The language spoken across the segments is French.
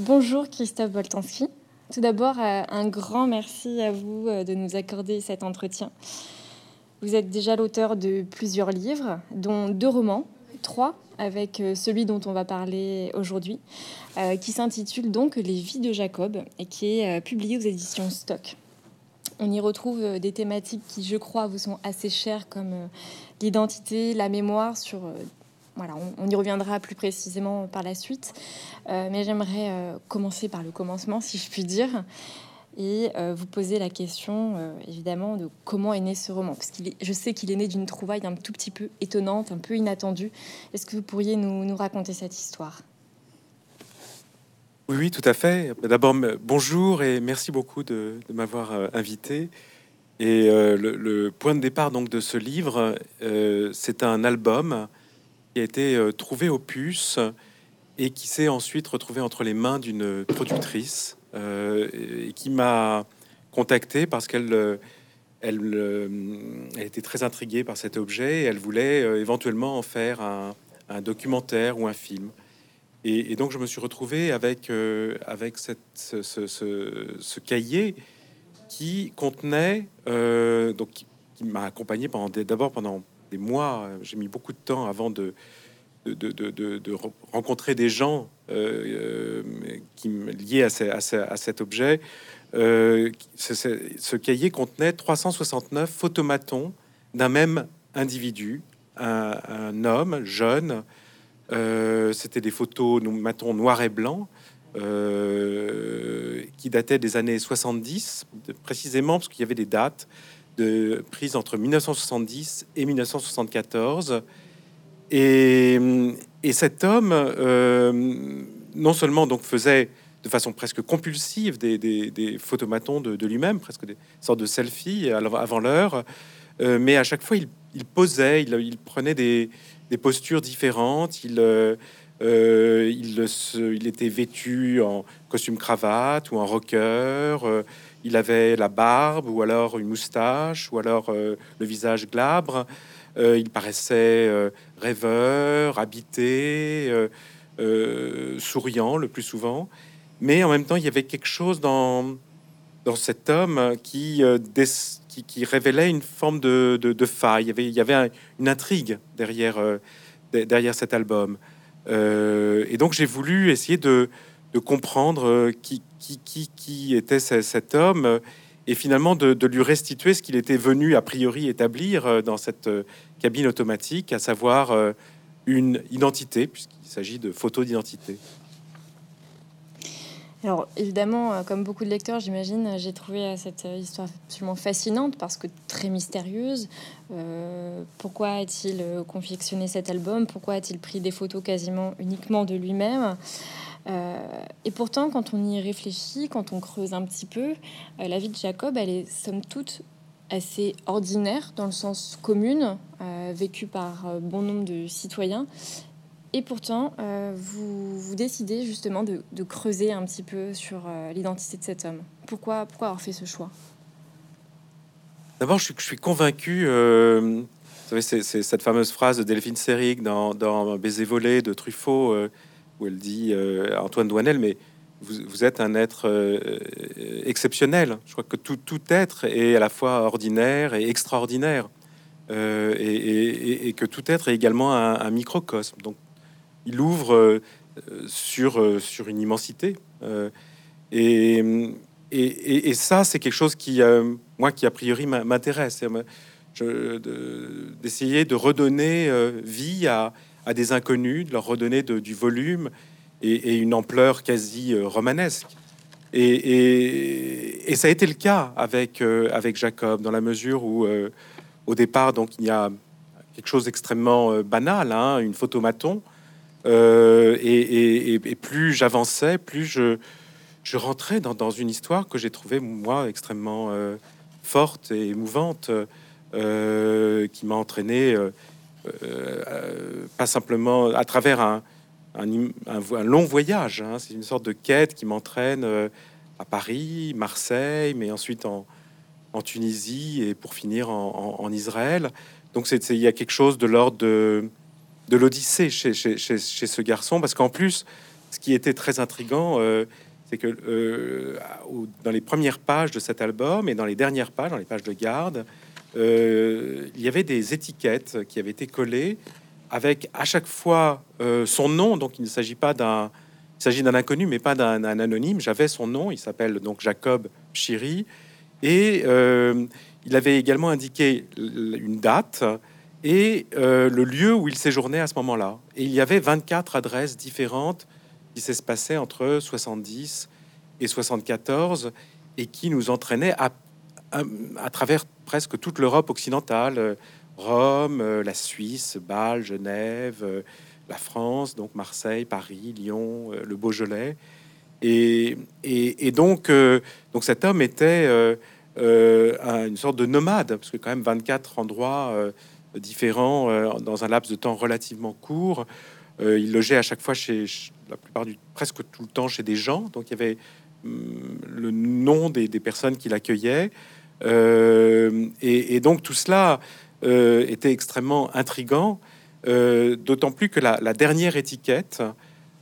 Bonjour Christophe Boltanski. Tout d'abord, euh, un grand merci à vous euh, de nous accorder cet entretien. Vous êtes déjà l'auteur de plusieurs livres, dont deux romans, trois avec euh, celui dont on va parler aujourd'hui, qui s'intitule donc Les vies de Jacob et qui est publié aux éditions Stock. On y retrouve des thématiques qui, je crois, vous sont assez chères, comme l'identité, la mémoire sur voilà, on, y reviendra plus précisément par la suite. Euh, mais j'aimerais euh, commencer par le commencement, si je puis dire, et euh, vous poser la question, évidemment, de comment est né ce roman. Parce que je sais qu'il est né d'une trouvaille un tout petit peu étonnante, un peu inattendue. Est-ce que vous pourriez nous, raconter cette histoire? Oui, oui, tout à fait. D'abord, bonjour et merci beaucoup de, m'avoir invité. Et le, point de départ donc de ce livre, c'est un album qui a été euh, trouvé au puce et qui s'est ensuite retrouvé entre les mains d'une productrice euh, et qui m'a contacté parce qu'elle euh, était très intriguée par cet objet et elle voulait éventuellement en faire un, documentaire ou un film. Et, donc je me suis retrouvé avec, avec ce, cahier qui contenait, donc qui, qui m'a accompagné pendant d'abord pendant des mois. J'ai mis beaucoup de temps avant de, rencontrer des gens euh, euh, qui liés à, à, cet objet. Euh, ce cahier contenait 369 photomatons d'un même individu, un, homme jeune. C'était des photos matons noirs et blancs. qui dataient des années 70, précisément parce qu'il y avait des dates prise entre 1970 et 1974. Et, et cet homme, euh, non seulement donc faisait de façon presque compulsive des, des, des photomatons de, lui-même, presque des sortes de selfies avant l'heure, euh, mais à chaque fois il, posait, il, prenait des, des postures différentes, il, euh, il, il, était vêtu en costume cravate ou en rocker il avait la barbe ou alors une moustache ou alors euh, le visage glabre. Euh, il paraissait euh, rêveur, habité, souriant le plus souvent. Mais en même temps, il y avait quelque chose dans, cet homme qui, qui, révélait une forme de, de, faille. Il y avait, une intrigue derrière, derrière cet album. et donc j'ai voulu essayer de comprendre qui, qui, était cet homme euh, et finalement de, lui restituer ce qu'il était venu a priori établir euh, dans cette euh, cabine automatique, à savoir une identité, puisqu'il s'agit de photos d'identité. Alors évidemment, comme beaucoup de lecteurs, j'imagine, j'ai trouvé cette histoire absolument fascinante parce que très mystérieuse. pourquoi a-t-il confectionné cet album? Pourquoi a-t-il pris des photos quasiment uniquement de lui-même? Euh, et pourtant, quand on y réfléchit, quand on creuse un petit peu, euh, la vie de Jacob, elle est somme toute assez ordinaire dans le sens commune, euh, vécue par bon nombre de citoyens. Et pourtant, vous, vous, décidez justement de, creuser un petit peu sur l'identité de cet homme. Pourquoi, pourquoi avoir fait ce choix? D'abord, je, je, suis convaincu. vous savez, c'est cette fameuse phrase de Delphine Seyrig dans, dans Baiser volé de Truffaut où elle dit euh, Antoine Douanel, mais vous, êtes un être euh, exceptionnel. Je crois que tout, tout, être est à la fois ordinaire et extraordinaire, euh, et, que tout être est également un, microcosme. Donc, il ouvre sur, sur une immensité. et, et, ça, c'est quelque chose qui, moi, qui a priori m'intéresse. D'essayer de, redonner vie à, à des inconnus, de leur redonner du volume et, une ampleur quasi euh, romanesque. Et, ça a été le cas avec, euh, Jacob, dans la mesure où, euh, au départ, donc il y a quelque chose d'extrêmement banal, hein, une photomaton. Et, plus j'avançais, plus je, rentrais dans, dans, une histoire que j'ai trouvée, moi, extrêmement forte et émouvante, qui m'a entraîné pas simplement à travers un, long voyage. Hein. C'est une sorte de quête qui m'entraîne euh, à Paris, Marseille, mais ensuite en, Tunisie et pour finir en, Israël. Donc c'est, il y a quelque chose de l'ordre de, l'Odyssée chez, ce garçon, parce qu'en plus, ce qui était très intrigant, c'est que dans les premières pages de cet album et dans les dernières pages, dans les pages de garde, il y avait des étiquettes qui avaient été collées avec à chaque fois son nom. Donc il ne s'agit pas d'un s'agit d'un inconnu, mais pas d'un anonyme. J'avais son nom, il s'appelle donc Jacob Chiri, et euh, il avait également indiqué une date et euh, le lieu où il séjournait à ce moment-là. Et il y avait 24 adresses différentes qui passé entre 70 et 74 et qui nous entraînaient à, à, travers presque toute l'Europe occidentale, Rome, la Suisse, Bâle, Genève la France, donc Marseille, Paris, Lyon, euh, le Beaujolais. Et, donc, euh, cet homme était euh, une sorte de nomade, parce que quand même 24 endroits différents dans un laps de temps relativement court. il logeait à chaque fois chez, la plupart du presque tout le temps chez des gens. Donc il y avait hum, le nom des, des personnes qui l'accueillaient. Et, et, donc tout cela était extrêmement intrigant. Euh, d'autant plus que la, dernière étiquette,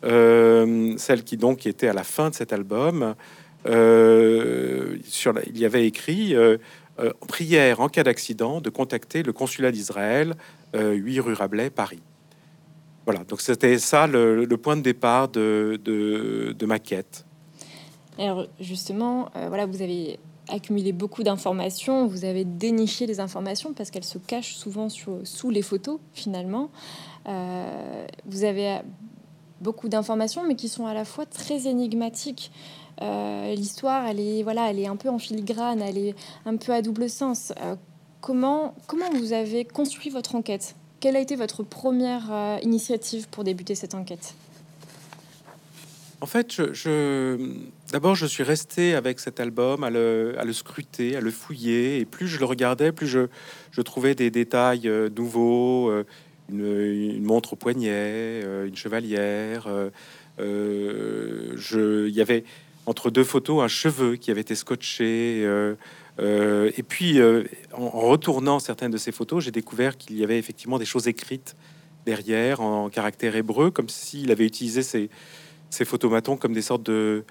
euh, celle qui donc était à la fin de cet album, euh, sur il y avait écrit prière en cas d'accident de contacter le consulat d'Israël, 8 rue Rabelais, Paris. Voilà, donc c'était ça le, point de départ de, de, ma quête. Alors justement, voilà, vous avez accumulé beaucoup d'informations, vous avez déniché les informations parce qu'elles se cachent souvent sous les photos finalement. Euh, vous avez beaucoup d'informations mais qui sont à la fois très énigmatiques. Euh, l'histoire, elle est voilà, elle est un peu en filigrane, elle est un peu à double sens. Euh, comment comment vous avez construit votre enquête? Quelle a été votre première initiative pour débuter cette enquête? En fait, je, d'abord, je suis resté avec cet album à le, scruter, à le fouiller, et plus je le regardais, plus je, trouvais des détails euh, nouveaux, euh, une, montre au poignet, euh, une chevalière. il y avait entre deux photos un cheveu qui avait été scotché. et puis, en, retournant certaines de ces photos, j'ai découvert qu'il y avait effectivement des choses écrites derrière en caractère hébreu, comme s'il avait utilisé ces ces photomatons comme des sortes de,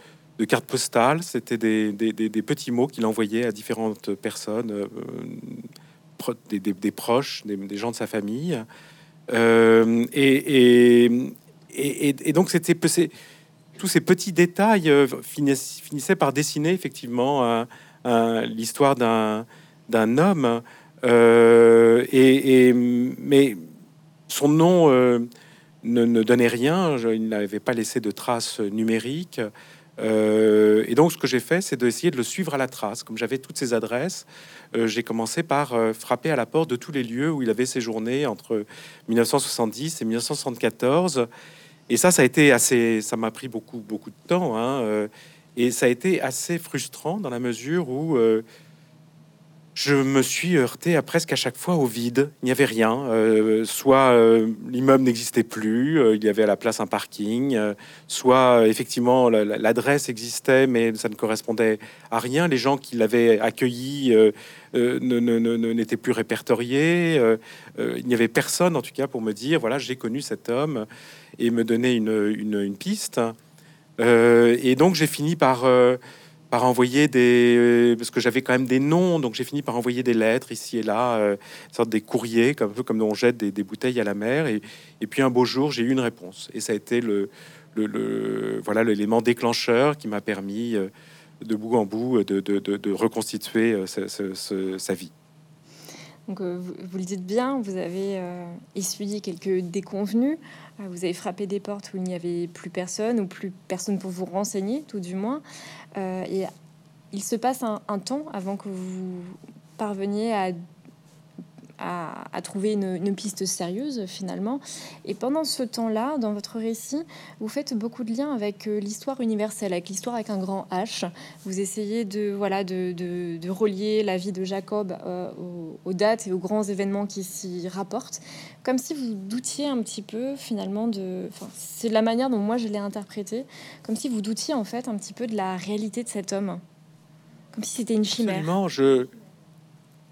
cartes postales. C'était des, petits mots qu'il envoyait à différentes personnes, euh, des, proches, des, gens de sa famille. Euh, et, et, donc, c'était tous ces petits détails euh, finissaient par dessiner effectivement l'histoire d'un homme. et, mais son nom ne, donnait rien, il n'avait pas laissé de traces numériques. Euh, et donc, ce que j'ai fait, c'est d'essayer de le suivre à la trace. Comme j'avais toutes ses adresses, euh, j'ai commencé par euh, frapper à la porte de tous les lieux où il avait séjourné entre 1970 et 1974. Et ça, ça a été assez, ça m'a pris beaucoup, beaucoup de temps. Hein, et ça a été assez frustrant dans la mesure où je me suis heurté à presque à chaque fois au vide. Il n'y avait rien. Euh, soit euh, l'immeuble n'existait plus, euh, il y avait à la place un parking, soit effectivement l'adresse existait, mais ça ne correspondait à rien. Les gens qui l'avaient accueilli n'étaient plus répertoriés. il n'y avait personne, en tout cas, pour me dire voilà, j'ai connu cet homme et me donner une, une piste. et donc j'ai fini par par envoyer des euh, parce que j'avais quand même des noms donc j'ai fini par envoyer des lettres ici et là euh, sorte des courriers comme un peu comme on jette des, bouteilles à la mer et, et puis un beau jour j'ai eu une réponse et ça a été le, le, voilà l'élément déclencheur qui m'a permis euh, de bout en bout de, de, de, reconstituer sa vie. Donc, vous, vous, le dites bien, vous avez essuyé quelques déconvenus, vous avez frappé des portes où il n'y avait plus personne, ou plus personne pour vous renseigner, tout du moins. Euh, et il se passe un, temps avant que vous parveniez à, à, trouver une, piste sérieuse finalement. Et pendant ce temps-là, dans votre récit, vous faites beaucoup de liens avec euh, l'histoire universelle, avec l'histoire avec un grand H. Vous essayez de, voilà, de, de, relier la vie de Jacob euh, aux, dates et aux grands événements qui s'y rapportent, comme si vous doutiez un petit peu finalement de... Enfin, c'est la manière dont moi je l'ai interprété, comme si vous doutiez en fait un petit peu de la réalité de cet homme, comme si c'était une chimère. je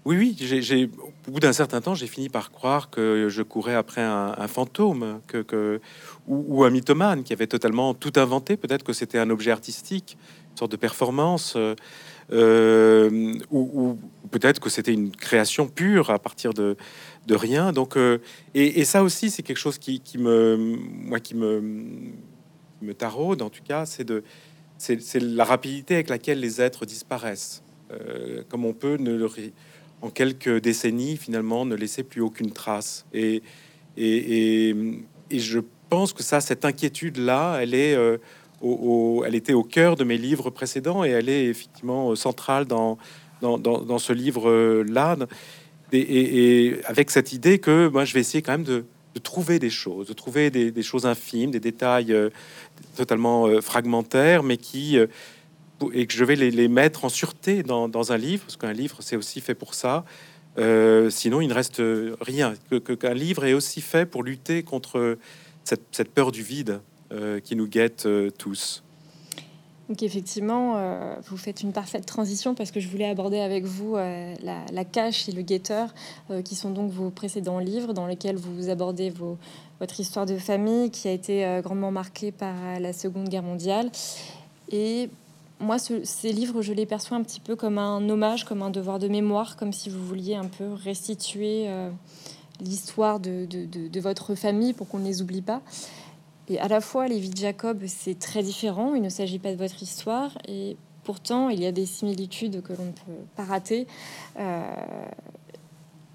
Oui, oui, j'ai, au bout d'un certain temps, j'ai fini par croire que je courais après un, fantôme que, ou, un mythomane qui avait totalement tout inventé. Peut-être que c'était un objet artistique, une sorte de performance, euh, euh, ou, peut-être que c'était une création pure à partir de, de rien. Donc, euh, et, ça aussi, c'est quelque chose qui, me, moi, qui me, me taraude, en tout cas, c'est de, c'est la rapidité avec laquelle les êtres disparaissent, comme on peut ne le en quelques décennies, finalement, ne laissait plus aucune trace. Et, et, je pense que ça, cette inquiétude-là, elle est, euh, au, elle était au cœur de mes livres précédents et elle est effectivement centrale dans, dans, dans, ce livre-là. Et, avec cette idée que moi, je vais essayer quand même de, trouver des choses, de trouver des, choses infimes, des détails euh, totalement euh, fragmentaires, mais qui et que je vais les, mettre en sûreté dans, un livre, parce qu'un livre, c'est aussi fait pour ça. Euh, sinon, il ne reste rien. Qu'un livre est aussi fait pour lutter contre cette, peur du vide euh, qui nous guette euh, tous. Donc effectivement, vous faites une parfaite transition parce que je voulais aborder avec vous la, cache et le guetteur, qui sont donc vos précédents livres dans lesquels vous abordez votre histoire de famille qui a été grandement marquée par la Seconde Guerre mondiale. Et moi, ces livres, je les perçois un petit peu comme un hommage, comme un devoir de mémoire, comme si vous vouliez un peu restituer euh, l'histoire de, votre famille pour qu'on ne les oublie pas. Et à la fois, les vies de Jacob, c'est très différent. Il ne s'agit pas de votre histoire. Et pourtant, il y a des similitudes que l'on ne peut pas rater. Euh,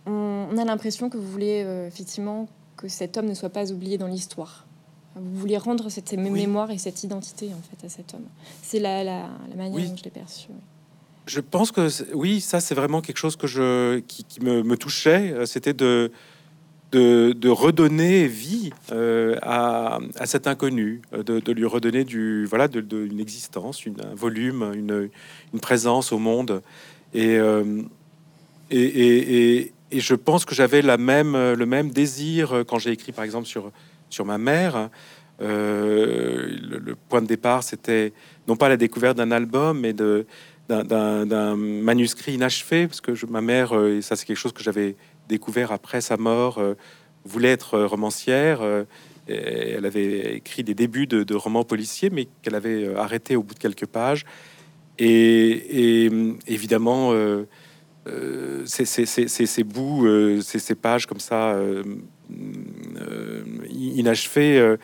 on, a l'impression que vous voulez euh, effectivement que cet homme ne soit pas oublié dans l'histoire. Vous voulez rendre cette mémoire et cette identité en fait à cet homme. C'est la, la, manière dont je l'ai perçu. Je pense que oui, ça c'est vraiment quelque chose que je, qui, me, touchait. Euh, c'était de, de, redonner vie euh, à, cet inconnu, euh, de, lui redonner du voilà de, une existence, une, un volume, une, une, présence au monde. Et, et, et, et, je pense que j'avais la même, le même désir quand j'ai écrit par exemple sur sur ma mère. Euh, le, point de départ, c'était non pas la découverte d'un album, mais de, d'un, manuscrit inachevé, parce que ma mère, euh, et ça c'est quelque chose que j'avais découvert après sa mort, euh, voulait être romancière. elle avait écrit des débuts de, romans policiers, mais qu'elle avait arrêté au bout de quelques pages. Et, évidemment, ces, ces, bouts, ces, pages comme ça, inachevé euh,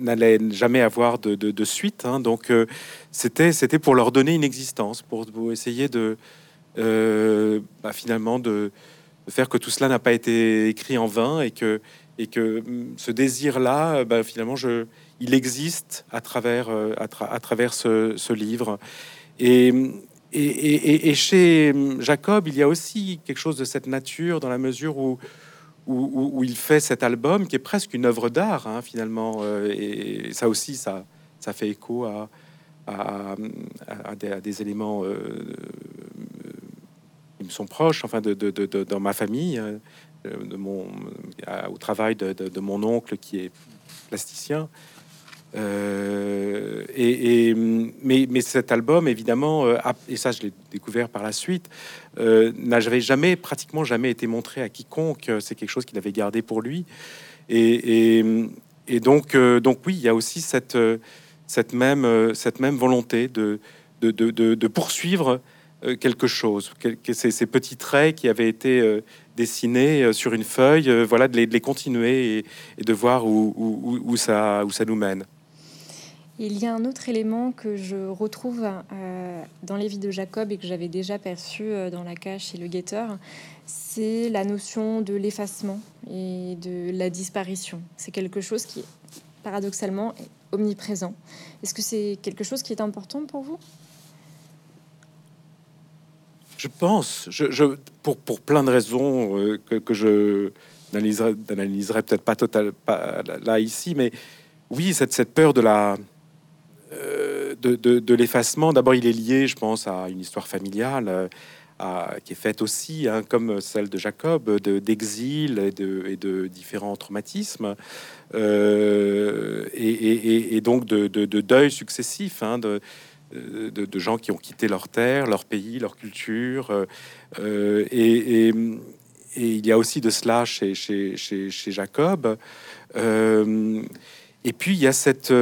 n'allait jamais avoir de, suite. Hein. donc euh, c'était c'était pour leur donner une existence, pour, essayer de bah, finalement de, faire que tout cela n'a pas été écrit en vain et que et que mm, ce désir-là, bah, finalement, je, il existe à travers à, travers ce, livre. Et, et, et, chez Jacob, il y a aussi quelque chose de cette nature dans la mesure où où, il fait cet album qui est presque une œuvre d'art hein, finalement. Euh, et ça aussi, ça, ça fait écho à, à, des, éléments euh, qui me sont proches, enfin, de, dans ma famille, euh, de mon, au travail de, mon oncle qui est plasticien. Euh, et, mais, mais, cet album, évidemment, euh, et ça je l'ai découvert par la suite, euh, n'avait jamais, pratiquement jamais été montré à quiconque. C'est quelque chose qu'il avait gardé pour lui. Et, donc, donc oui, il y a aussi cette, même, volonté de, poursuivre quelque chose, ces, ces, petits traits qui avaient été dessinés sur une feuille, voilà, de les, continuer et, de voir où ça nous mène. Il y a un autre élément que je retrouve euh, dans les vies de Jacob et que j'avais déjà perçu euh, dans la cache et le guetteur, c'est la notion de l'effacement et de la disparition. C'est quelque chose qui, paradoxalement, est omniprésent. Est-ce que c'est quelque chose qui est important pour vous? Je pense, pour, pour, plein de raisons euh, que, je n'analyserai peut-être pas total là ici, mais oui, cette, cette peur de la euh, de, l'effacement. D'abord, il est lié, je pense, à une histoire familiale euh, qui est faite aussi, hein, comme celle de Jacob, d'exil et, de, de différents traumatismes, euh, et, donc de, deuil successif, hein, de, de, gens qui ont quitté leur terre, leur pays, leur culture. Et, il y a aussi de cela chez Jacob. et puis il y a cette,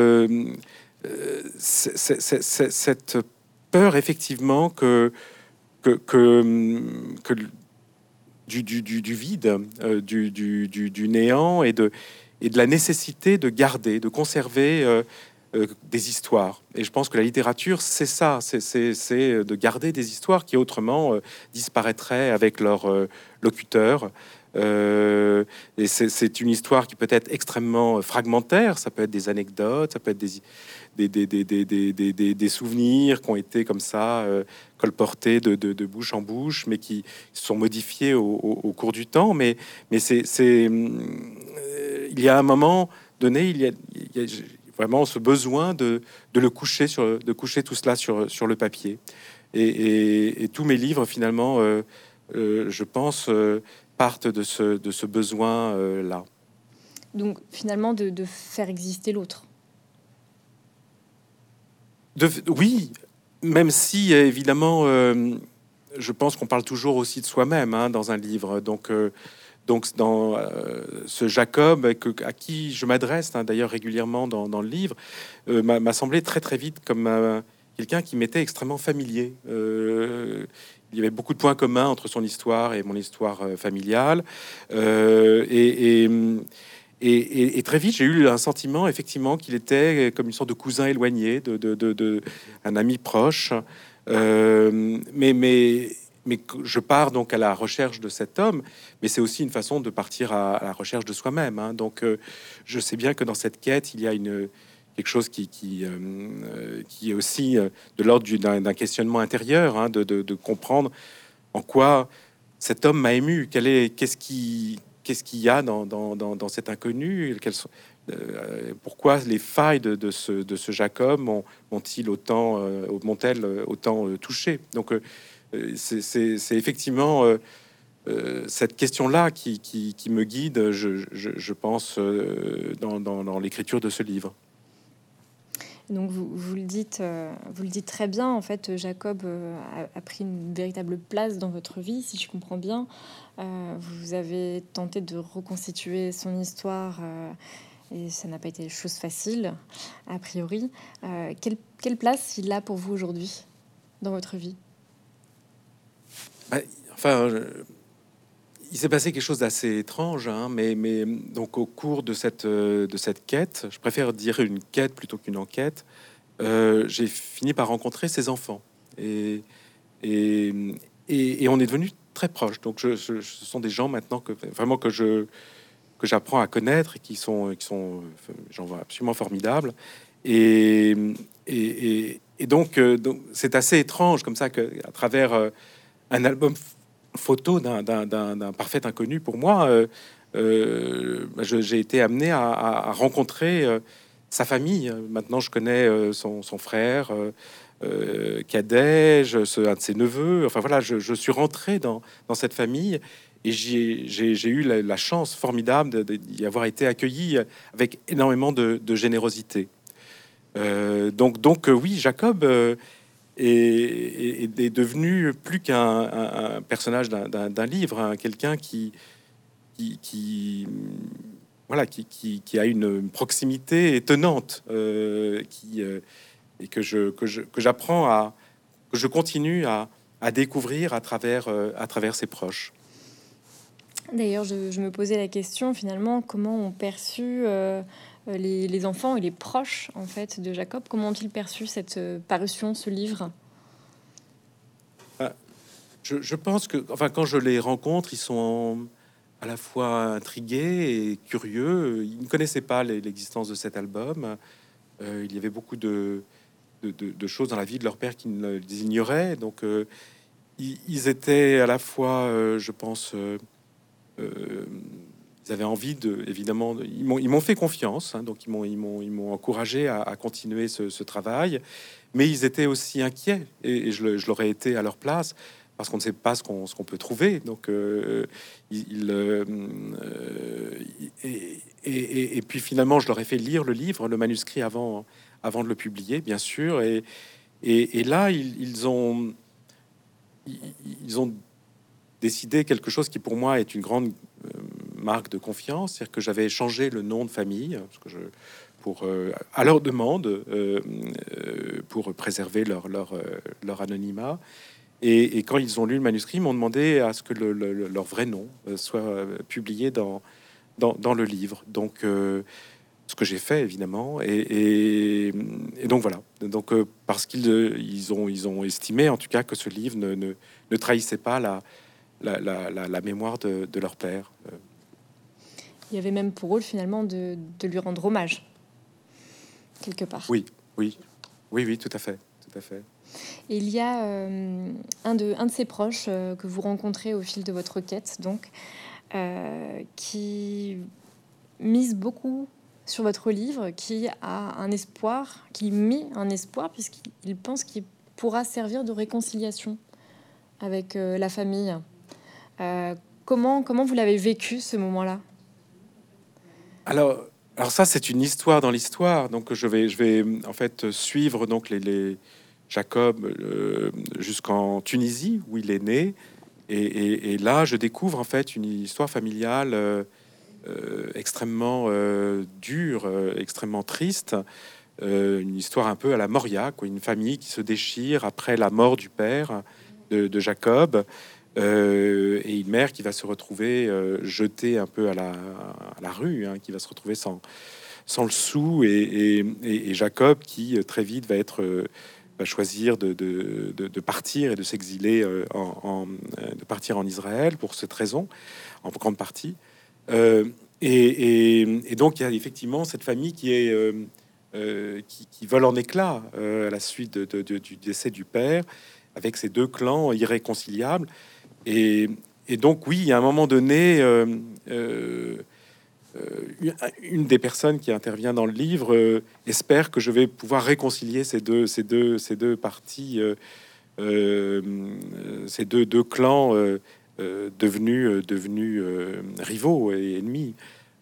cette peur effectivement que, du, vide, du, du, néant et de, la nécessité de garder, de conserver euh, euh, des histoires. Et je pense que la littérature, c'est ça, c'est de garder des histoires qui autrement euh, disparaîtraient avec leur locuteur. et c'est une histoire qui peut être extrêmement fragmentaire, ça peut être des anecdotes, ça peut être des, des, des, des, des souvenirs qui ont été comme ça colportés de, de, bouche en bouche, mais qui sont modifiés au, cours du temps. Mais, mais c'est il y a un moment donné, il y a, vraiment ce besoin de, le coucher sur, de coucher tout cela sur, sur le papier. Et, tous mes livres, finalement, euh, euh, je pense, euh, partent de ce, de ce besoin-là. Donc, finalement, de, faire exister l'autre. Oui, même si, évidemment, je pense qu'on parle toujours aussi de soi-même hein, dans un livre. Donc, donc, dans euh, ce Jacob, à qui je m'adresse hein, d'ailleurs régulièrement dans, le livre, euh, m'a semblé très très vite comme euh, quelqu'un qui m'était extrêmement familier. il y avait beaucoup de points communs entre son histoire et mon histoire familiale. Et, très vite, j'ai eu un sentiment effectivement qu'il était comme une sorte de cousin éloigné, de, de un ami proche. mais, mais mais je pars donc à la recherche de cet homme, mais c'est aussi une façon de partir à, la recherche de soi-même. Hein. Donc, euh, je sais bien que dans cette quête, il y a une quelque chose qui euh, qui est aussi euh, de l'ordre d'un questionnement intérieur, hein, de, de, comprendre en quoi cet homme m'a ému. Qu'est-ce qui qu'est-ce qu'il y a dans, dans, dans, cet inconnu sont, pourquoi les failles de, de, ce, de ce Jacob m'ont-ils autant, m'ont-elles autant touché? Donc, euh, c'est effectivement euh, euh, cette question-là qui, me guide, je, pense, dans, l'écriture de ce livre. Donc vous, le dites, vous le dites très bien. En fait, Jacob a, pris une véritable place dans votre vie, si je comprends bien. vous avez tenté de reconstituer son histoire et ça n'a pas été chose facile, a priori. quelle, quelle place il a pour vous aujourd'hui dans votre vie? Bah, enfin, il s'est passé quelque chose d'assez étrange, hein, mais, donc au cours de cette, euh, de cette quête, je préfère dire une quête plutôt qu'une enquête, euh, j'ai fini par rencontrer ses enfants. Et, et, et, on est devenu très proches. Donc je, ce sont des gens maintenant que vraiment que je que j'apprends à connaître et qui sont qui sont j'en vois absolument formidables. Et, et, euh, donc c'est assez étrange comme ça que à travers un album photo d'un parfait inconnu pour moi. Euh, euh, j'ai été amené à, rencontrer euh, sa famille. Maintenant, je connais son, frère cadet, un de ses neveux. Enfin voilà, je, suis rentré dans, cette famille et j'ai eu la, chance formidable d'y avoir été accueilli avec énormément de, générosité. donc, donc oui, Jacob est devenu plus qu'un personnage d'un livre, hein, quelqu'un qui, voilà, qui, a une proximité étonnante, euh, qui, euh, et que je que j'apprends à que je continue à, découvrir à travers euh, à travers ses proches. D'ailleurs, je, me posais la question finalement comment on perçu euh, les, enfants et les proches en fait de Jacob. Comment ont-ils perçu cette euh, parution, ce livre? Ah, je, pense que, enfin, quand je les rencontre, ils sont à la fois intrigués et curieux. Ils ne connaissaient pas l'existence de cet album. Euh, il y avait beaucoup de, choses dans la vie de leur père qui les ignoraient. Donc, ils, étaient à la fois, je pense, ils avaient envie de, évidemment, ils m'ont fait confiance, hein, donc ils m'ont encouragé à, continuer ce, travail, mais ils étaient aussi inquiets et, je, l'aurais été à leur place parce qu'on ne sait pas ce qu'on peut trouver. Donc, euh, il, euh, et, et, et, puis finalement, je leur ai fait lire le livre, le manuscrit avant, de le publier, bien sûr. Et, là, ils, ont, décidé quelque chose qui pour moi est une grande euh, marque de confiance, c'est-à-dire que j'avais changé le nom de famille pour, euh, à leur demande euh, pour préserver leur, leur, leur anonymat. Et, quand ils ont lu le manuscrit, ils m'ont demandé à ce que leur vrai nom soit publié dans, dans, dans le livre. Donc, ce que j'ai fait évidemment et, donc voilà donc euh, parce qu'ils euh, ils ont ils ont estimé en tout cas que ce livre ne, ne, trahissait pas la la, la, mémoire de, leur père il y avait même pour rôle finalement de, de, lui rendre hommage quelque part. Oui oui. Oui oui tout à fait tout à fait. Et il y a euh, un de un de ses proches que vous rencontrez au fil de votre quête donc qui mise beaucoup sur votre livre qui a un espoir, qui met un espoir puisqu'il pense qu'il pourra servir de réconciliation avec euh, la famille. Euh, comment, comment vous l'avez vécu ce moment-là? Alors, alors ça, c'est une histoire dans l'histoire. Donc je vais, je vais en fait suivre donc les, Jacob euh, jusqu'en Tunisie où il est né. Et, là, je découvre en fait une histoire familiale euh, extrêmement euh, dure, euh, extrêmement triste. une histoire un peu à la Moria, une famille qui se déchire après la mort du père de, Jacob. Et une mère qui va se retrouver jetée un peu à la, rue, hein, qui va se retrouver sans, le sou, et, Jacob qui très vite va choisir de, partir et de s'exiler en, de partir en Israël pour cette raison, en grande partie. Euh, et, donc, il y a effectivement cette famille qui est euh, euh, qui, vole en éclats à la suite du décès du père, avec ces deux clans irréconciliables. Et, donc, oui, à un moment donné, une des personnes qui intervient dans le livre espère que je vais pouvoir réconcilier ces deux, ces deux, ces deux parties, ces deux, clans euh, devenus, euh, devenus euh, rivaux et ennemis.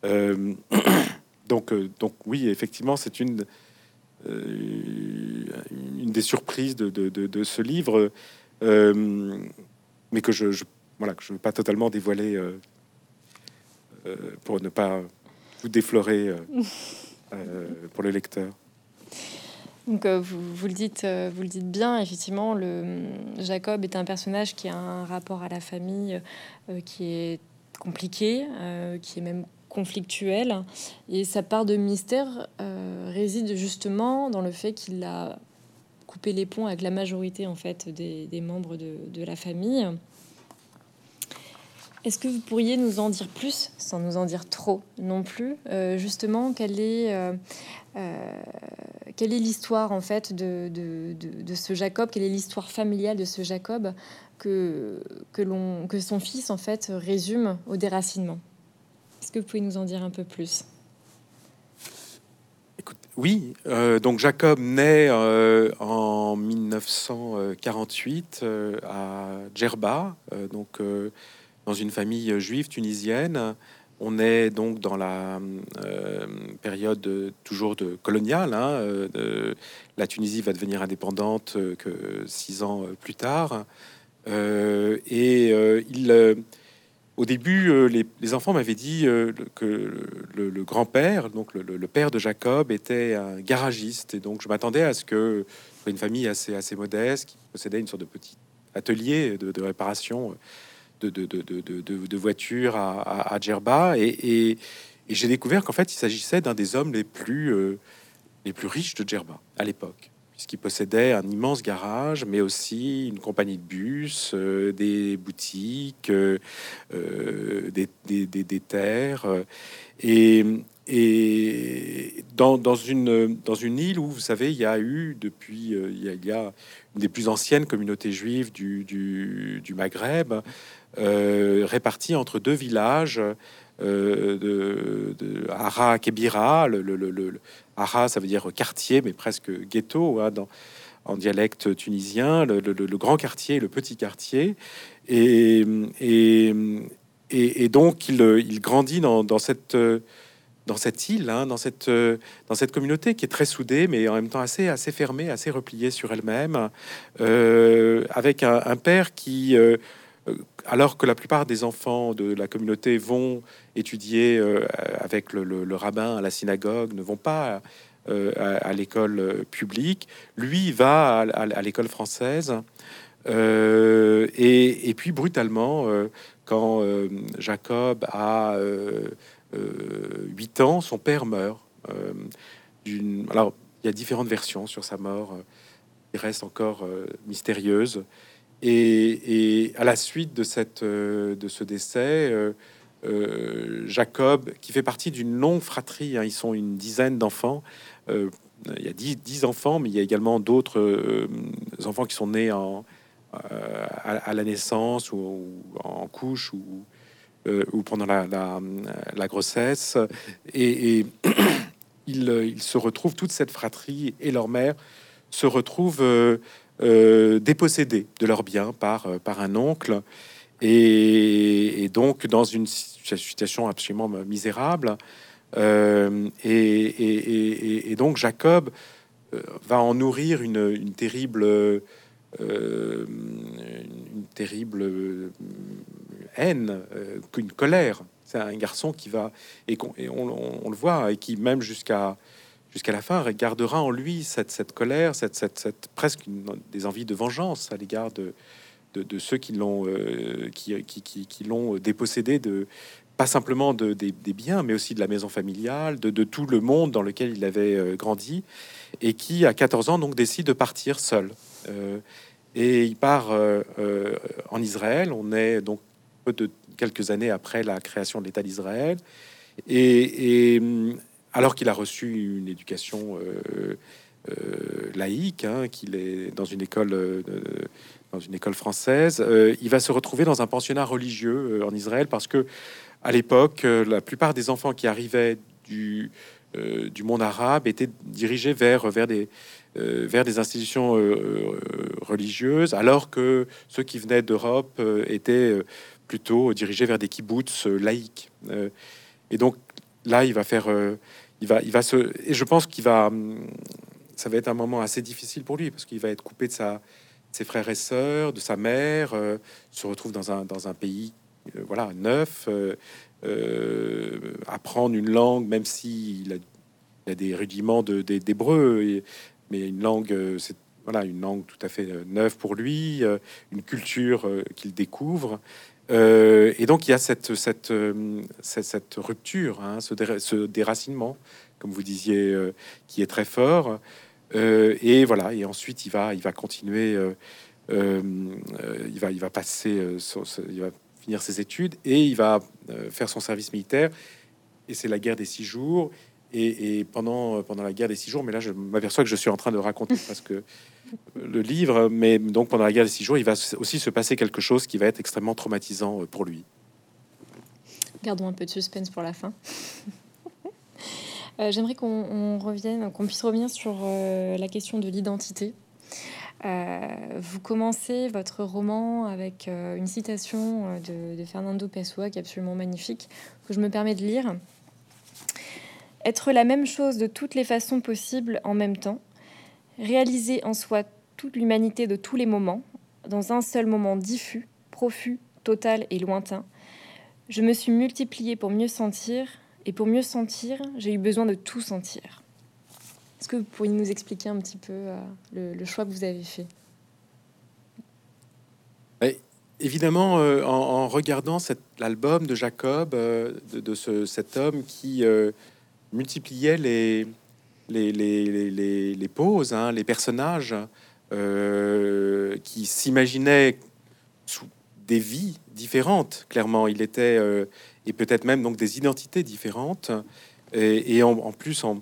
donc, donc oui, effectivement, c'est une, des surprises de, ce livre, mais que je, je, voilà, que je ne veux pas totalement dévoiler pour ne pas vous déflorer pour le lecteur. Donc euh, vous, le dites, euh, vous le dites bien. Effectivement, le Jacob est un personnage qui a un rapport à la famille euh, qui est compliqué, qui est même conflictuel, et sa part de mystère réside justement dans le fait qu'il a coupé les ponts avec la majorité en fait des, membres de, de la famille. Est-ce que vous pourriez nous en dire plus, sans nous en dire trop non plus, euh, justement, quelle est, euh, euh, quelle est l'histoire en fait de, de, ce Jacob, quelle est l'histoire familiale de ce Jacob que, que, que son fils en fait résume au déracinement? Est-ce que vous pouvez nous en dire un peu plus? Oui, donc Jacob naît en 1948 à Djerba, donc dans une famille juive tunisienne. On est donc dans la euh, période toujours de coloniale. Hein, euh, la Tunisie va devenir indépendante euh, que six ans plus tard. et il, au début, les, enfants m'avaient dit que le, grand-père, donc le, père de Jacob, était un garagiste. Et donc je m'attendais à ce que une famille assez, modeste, qui possédait une sorte de petit atelier de, réparation de, voitures à, Djerba. Et, j'ai découvert qu'en fait, il s'agissait d'un des hommes les plus, euh, les plus riches de Djerba à l'époque, puisqu'il possédait un immense garage, mais aussi une compagnie de bus, euh, des boutiques, euh, des, des, terres. Et, et dans, une, dans une île où, vous savez, il y a eu depuis, il y a, une des plus anciennes communautés juives du, du, du Maghreb, euh, répartis entre deux villages euh, de, de Kebira. Le, le, ça veut dire quartier, mais presque ghetto hein, dans, en dialecte tunisien, le, grand quartier le petit quartier. Et, et, et, donc, il, grandit dans, cette île, hein, dans, cette, dans cette communauté qui est très soudée, mais en même temps assez, assez fermée, assez repliée sur elle-même, euh, avec un, père qui, euh, alors que la plupart des enfants de la communauté vont étudier avec le, rabbin à la synagogue, ne vont pas à, l'école publique, lui va à, l'école française. Et, puis brutalement, quand Jacob a 8 euh, ans, son père meurt. Euh, alors, il y a différentes versions sur sa mort, qui euh, reste encore mystérieuse. Et, à la suite de, cette, de ce décès, Jacob, qui fait partie d'une longue fratrie, hein, ils sont une dizaine d'enfants. il y a dix, enfants, mais il y a également d'autres enfants qui sont nés en, à, la naissance ou, en couche ou, euh, pendant la, grossesse. Et, ils, se retrouvent, toute cette fratrie et leur mère se retrouvent euh, euh, dépossédés de leurs biens par, par un oncle. Et, donc dans une situation absolument misérable. Et, et, donc Jacob va en nourrir une, une terrible, une terrible haine euh, qu'une colère. C'est un garçon qui va, et, on, le voit, et qui même jusqu'à jusqu'à la fin gardera en lui cette, colère, cette, presque des envies de vengeance à l'égard de, ceux qui l'ont euh, qui, l'ont dépossédé de pas simplement de, des, biens, mais aussi de la maison familiale, de, tout le monde dans lequel il avait euh, grandi, et qui, à 14 ans, donc décide de partir seul. et il part en Israël. On est donc de quelques années après la création de l'État d'Israël. Et, alors qu'il a reçu une éducation euh, euh, laïque, hein, qu'il est dans une école, euh, dans une école française, il va se retrouver dans un pensionnat religieux en Israël parce que à l'époque, la plupart des enfants qui arrivaient du, du monde arabe étaient dirigés vers, vers des vers des institutions religieuses, alors que ceux qui venaient d'Europe étaient plutôt dirigé vers des kibbutz laïques. Et donc là, il va faire, euh, il va, il va se, et je pense qu'il va, hum, ça va être un moment assez difficile pour lui parce qu'il va être coupé de sa, ses frères et sœurs, de sa mère, se retrouve dans un, dans un pays, voilà, neuf, apprendre une langue, même s'il a, il a des rudiments de, d'hébreu, mais une langue, c'est voilà, une langue tout à fait neuve pour lui, une culture qu'il découvre. Euh, et donc il y a cette, cette, euh, cette, rupture, hein, ce, déracinement, comme vous disiez, euh, qui est très fort. et voilà, et ensuite il va, il va continuer, il, va, il va passer, il va finir ses études et il va faire son service militaire. Et c'est la guerre des six jours. Et, pendant, pendant la guerre des six jours, mais là je m'aperçois que je suis en train de raconter parce que le livre, mais donc pendant la guerre des six jours, il va aussi se passer quelque chose qui va être extrêmement traumatisant euh, pour lui. Gardons un peu de suspense pour la fin. Euh, j'aimerais qu'on revienne, qu'on puisse revenir sur euh, la question de l'identité. vous commencez votre roman avec une citation de, de, Fernando Pessoa qui est absolument magnifique, que je me permets de lire. Être la même chose de toutes les façons possibles en même temps, réaliser en soi toute l'humanité de tous les moments, dans un seul moment diffus, profus, total et lointain. Je me suis multiplié pour mieux sentir, et pour mieux sentir, j'ai eu besoin de tout sentir. Est-ce que vous pourriez nous expliquer un petit peu euh, le, choix que vous avez fait? Évidemment, euh, en, regardant l'album de Jacob, euh, de, cet homme qui multipliait les, les, les, les, poses, hein, les personnages euh, qui s'imaginaient sous des vies différentes. Clairement, il était euh, et peut-être même donc des identités différentes. Et, en, plus, en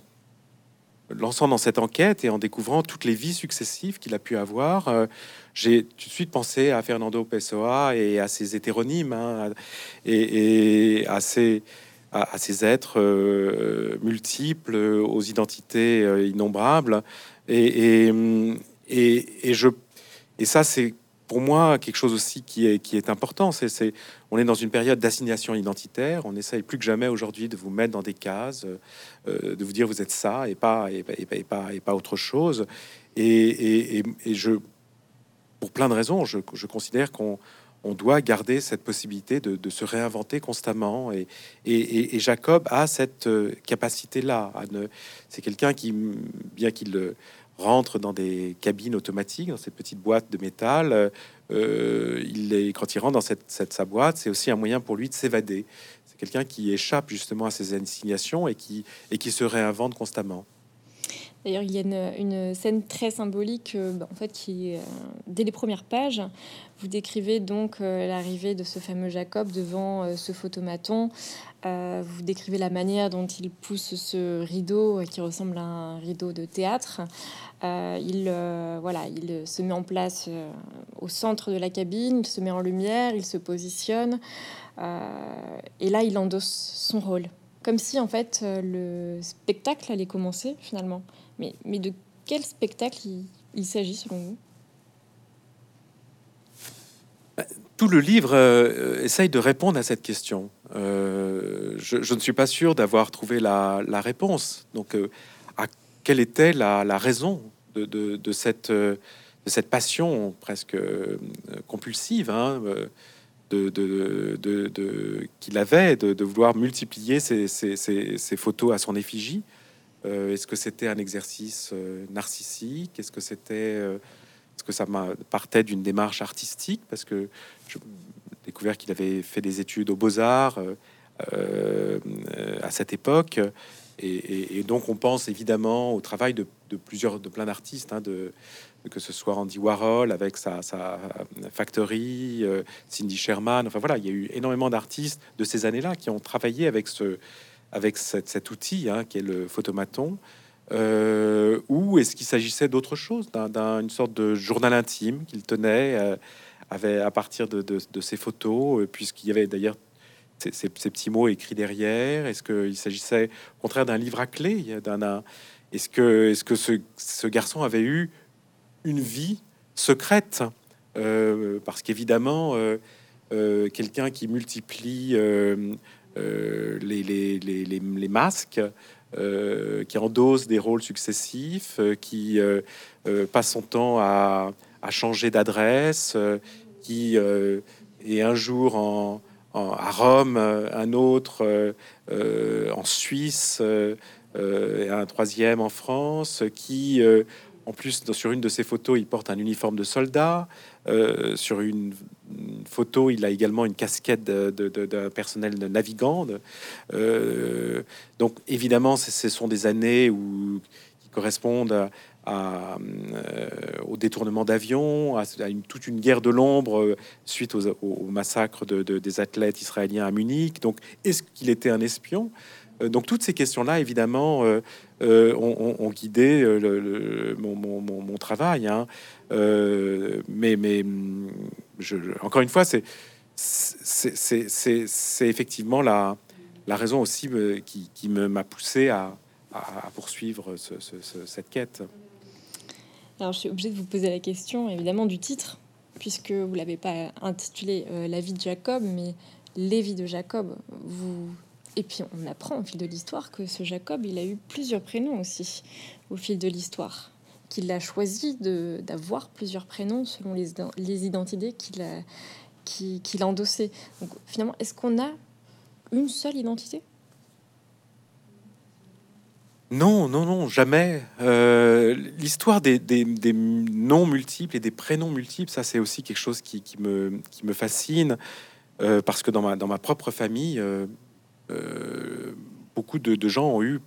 lançant dans cette enquête et en découvrant toutes les vies successives qu'il a pu avoir, euh, j'ai tout de suite pensé à Fernando Pessoa et à ses hétéronymes hein, et, et, à ses à, ces êtres euh, multiples, aux identités euh, innombrables. Et, et, et, je, et ça, c'est pour moi quelque chose aussi qui est, qui est important. C'est, on est dans une période d'assignation identitaire. On essaye plus que jamais aujourd'hui de vous mettre dans des cases, euh, de vous dire vous êtes ça et pas et, pas et pas autre chose. Et, et, je, pour plein de raisons, je, je considère qu'on on doit garder cette possibilité de, se réinventer constamment. Et, Jacob a cette euh, capacité-là. C'est quelqu'un qui, bien qu'il rentre dans des cabines automatiques, dans cette petite boîte de métal. Euh, il est, quand il rentre dans sa boîte, c'est aussi un moyen pour lui de s'évader. C'est quelqu'un qui échappe justement à ses insignations et qui, et qui se réinvente constamment. D'ailleurs, il y a une, scène très symbolique, euh, bah, en fait, qui, euh, dès les premières pages, vous décrivez donc l'arrivée de ce fameux Jacob devant ce photomaton. vous décrivez la manière dont il pousse ce rideau qui ressemble à un rideau de théâtre. Euh, il, euh, voilà, il se met en place euh, au centre de la cabine, il se met en lumière, il se positionne, et là, il endosse son rôle. Comme si, en fait, le spectacle allait commencer, finalement. Mais, de quel spectacle il, s'agit, selon vous? Bah, tout le livre essaye de répondre à cette question. je, ne suis pas sûr d'avoir trouvé la, réponse. Donc, à quelle était la, raison de, cette, passion presque euh, compulsive hein, euh, qu'il avait de, vouloir multiplier ses, photos à son effigie? Euh, est-ce que c'était un exercice narcissique? Est-ce que c'était est-ce que ça partait d'une démarche artistique? Parce que j'ai découvert qu'il avait fait des études aux Beaux-Arts à cette époque. Et, donc on pense évidemment au travail de, plusieurs, de plein d'artistes, hein, de, que ce soit Andy Warhol avec sa, Factory, euh, Cindy Sherman. Enfin voilà, il y a eu énormément d'artistes de ces années-là qui ont travaillé avec ce, avec cet outil hein, qui est le photomaton. Euh, ou est-ce qu'il s'agissait d'autre chose, d'une sorte de journal intime qu'il tenait euh, avait, à partir de, de, ses photos, puisqu'il y avait d'ailleurs ces, petits mots écrits derrière Est-ce qu'il s'agissait au contraire d'un livre à clé Est-ce que, ce, garçon avait eu une vie secrète euh, Parce qu'évidemment, quelqu'un qui multiplie les, les, masques, qui endosse des rôles successifs, qui passe son temps à, changer d'adresse, qui est un jour en à Rome, euh, un autre euh, euh, en Suisse, un troisième en France, qui, en plus, sur une de ses photos, il porte un uniforme de soldat. sur une, photo, il a également une casquette d'un personnel navigant. donc, évidemment, ce sont des années où, qui correspondent à, euh, au détournement d'avions, à, toute une guerre de l'ombre euh, suite au massacre de, des athlètes israéliens à Munich. Donc, est-ce qu'il était un espion? euh, Donc, toutes ces questions-là, évidemment, ont, guidé mon, travail. Hein. mais, je, encore une fois, c'est effectivement la, raison aussi qui, m'a poussé à, poursuivre cette quête. Alors, je suis obligée de vous poser la question, évidemment, du titre, puisque vous l'avez pas intitulé euh, La vie de Jacob, mais Les vies de Jacob. Vous... Et puis, on apprend au fil de l'histoire que ce Jacob, il a eu plusieurs prénoms aussi au fil de l'histoire, qu'il a choisi d'avoir plusieurs prénoms selon les, les identités qu'il a, qu'il a endossées. Donc, finalement, est-ce qu'on a une seule identité? Non, non, non, jamais. Euh, l'histoire des, noms multiples et des prénoms multiples, ça c'est aussi quelque chose qui, me, qui me fascine, euh, parce que dans ma, dans ma propre famille, euh, beaucoup de, gens ont eu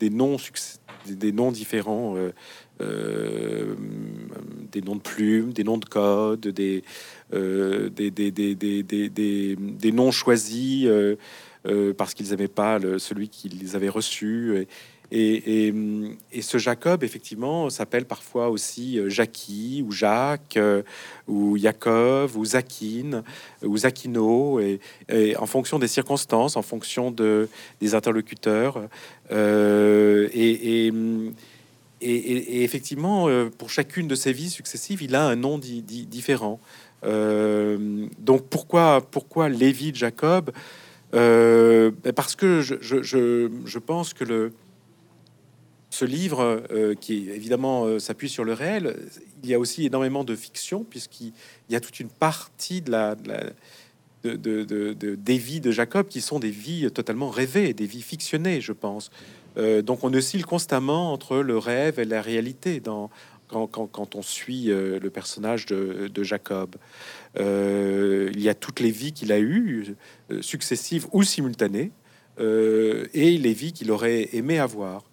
des noms, des, noms différents, des noms de plumes, des noms de code, des, noms choisis parce qu'ils n'avaient pas celui qu'ils avaient reçu. Ce Jacob, effectivement, s'appelle parfois aussi euh, Jackie ou Jacques euh, ou Jacob ou Zakine ou Zakino, et, en fonction des circonstances, en fonction de, des interlocuteurs. Euh, et, et, effectivement, pour chacune de ses vies successives, il a un nom différent. donc pourquoi, pourquoi Lévi de Jacob? Ben Parce que je, pense que le, ce livre, qui évidemment s'appuie sur le réel, il y a aussi énormément de fiction, puisqu'il y a toute une partie des vies de Jacob qui sont des vies totalement rêvées, des vies fictionnées, je pense. Euh, donc on oscille constamment entre le rêve et la réalité quand, on suit euh, le personnage de, Jacob. Euh, il y a toutes les vies qu'il a eues, successives ou simultanées, et les vies qu'il aurait aimé avoir.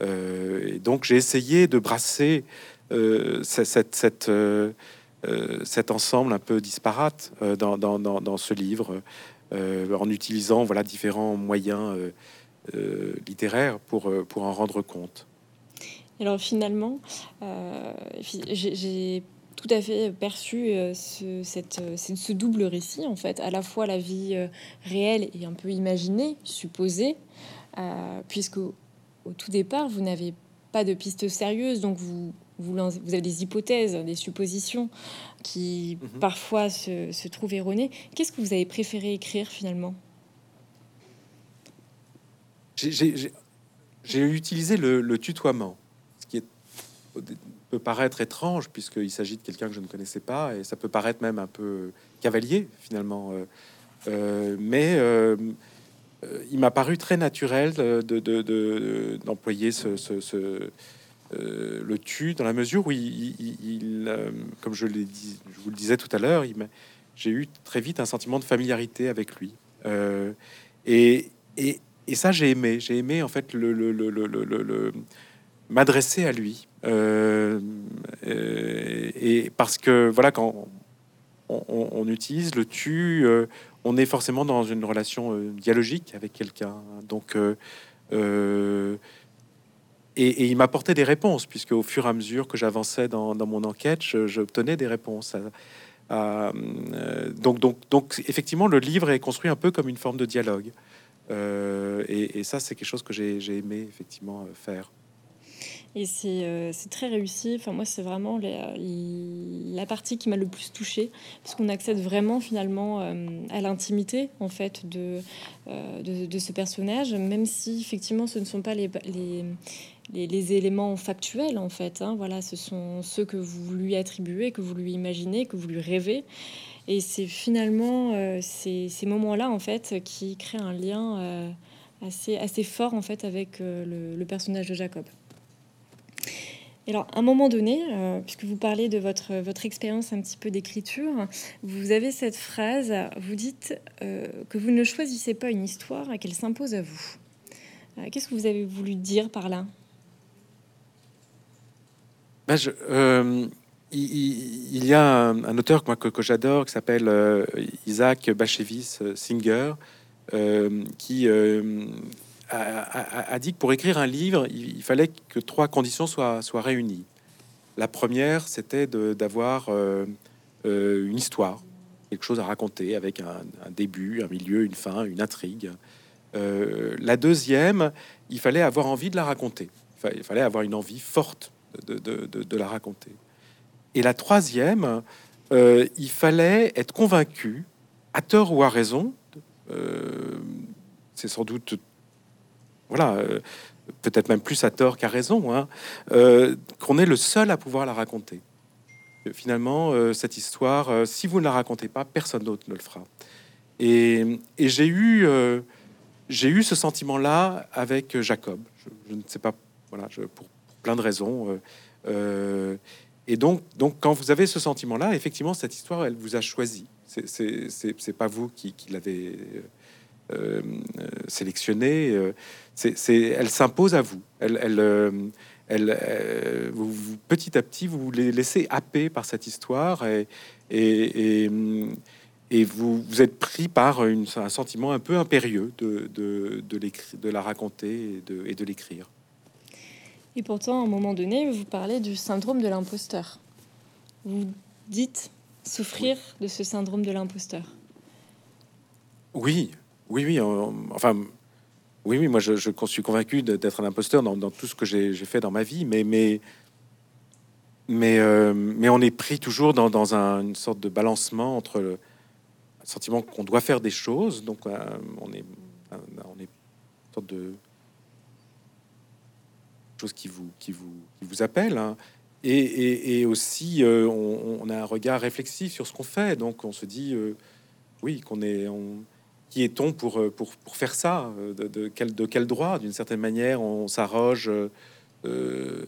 Et donc j'ai essayé de brasser cette euh, cet ensemble un peu disparate euh, dans, ce livre, euh, en utilisant voilà, différents moyens littéraires pour, pour en rendre compte. Alors finalement, j'ai tout à fait perçu ce, cette, ce double récit, en fait, à la fois la vie réelle et un peu imaginée, supposée, puisque au, tout départ, vous n'avez pas de piste sérieuse, donc vous vous, avez des hypothèses, des suppositions qui mhm. parfois se, trouvent erronées. Qu'est-ce que vous avez préféré écrire finalement? J'ai utilisé le, tutoiement, ce qui est, peut paraître étrange puisqu'il s'agit de quelqu'un que je ne connaissais pas et ça peut paraître même un peu cavalier finalement. Euh, euh, mais euh, il m'a paru très naturel d'employer de, de, ce euh, le tue dans la mesure où il, euh, comme je, dit, je vous le disais tout à l'heure, j'ai eu très vite un sentiment de familiarité avec lui. Euh, et, et, et, ça, j'ai aimé. J'ai aimé en fait le, le, le, m'adresser à lui. et parce que voilà, quand on, utilise le tu, on est forcément dans une relation dialogique avec quelqu'un. Donc et, il m'apportait des réponses, puisque au fur et à mesure que j'avançais dans, mon enquête, j'obtenais des réponses. Euh, donc, donc, donc, effectivement, le livre est construit un peu comme une forme de dialogue. Euh, et, ça, c'est quelque chose que j'ai aimé effectivement faire. Et c'est très réussi. Enfin, moi, c'est vraiment la, partie qui m'a le plus touchée, parce qu'on accède vraiment finalement à l'intimité en fait de, de, ce personnage, même si effectivement ce ne sont pas les, éléments factuels en fait. Hein. voilà, ce sont ceux que vous lui attribuez, que vous lui imaginez, que vous lui rêvez. Et c'est finalement euh, ces, moments-là en fait qui créent un lien euh, assez, fort en fait avec euh, le, personnage de Jacob. Alors, à un moment donné, puisque vous parlez de votre, votre expérience un petit peu d'écriture, vous avez cette phrase, vous dites que vous ne choisissez pas une histoire et qu'elle s'impose à vous. Qu'est-ce que vous avez voulu dire par là? Ben je, euh, il, y a un, auteur que, que, j'adore qui s'appelle euh, Isaac Bashevis Singer, euh, qui a, dit que pour écrire un livre, il, fallait que trois conditions soient, soient réunies. La première, c'était d'avoir une histoire, quelque chose à raconter avec un, début, un milieu, une fin, une intrigue. la deuxième, il fallait avoir envie de la raconter. Il fallait avoir une envie forte de, la raconter. Et la troisième, euh, il fallait être convaincu, à tort ou à raison, euh, c'est sans doute, voilà, euh, peut-être même plus à tort qu'à raison, hein, qu'on est le seul à pouvoir la raconter. Finalement, cette histoire, si vous ne la racontez pas, personne d'autre ne le fera. Et, j'ai eu, j'ai eu ce sentiment-là avec Jacob. Je, ne sais pas, voilà, pour, plein de raisons. Euh, euh, et donc, donc, quand vous avez ce sentiment-là, effectivement, cette histoire, elle vous a choisi. C'est pas vous qui, qui l'avez euh, sélectionné. C'est, elle s'impose à vous. Elle, elle, elle, vous, petit à petit, vous les laissez happer par cette histoire et, et, et, vous, vous êtes pris par une, un sentiment un peu impérieux de, de, de, de la raconter et de, et de l'écrire. Et pourtant, à un moment donné, vous parlez du syndrome de l'imposteur. Vous dites souffrir de ce syndrome de l'imposteur. Oui, oui, oui. enfin, Oui, oui, moi je, suis convaincu d'être un imposteur dans, tout ce que j'ai fait dans ma vie, mais, euh, on est pris toujours dans, dans un, une sorte de balancement entre le sentiment qu'on doit faire des choses, donc euh, on est, on est une sorte de chose qui vous, appelle, hein. et, aussi euh, on, a un regard réflexif sur ce qu'on fait, donc on se dit oui qu'on est qui est-on pour, euh, pour, pour, faire ça euh, de, quel, de quel droit D'une certaine manière, on s'arroge euh,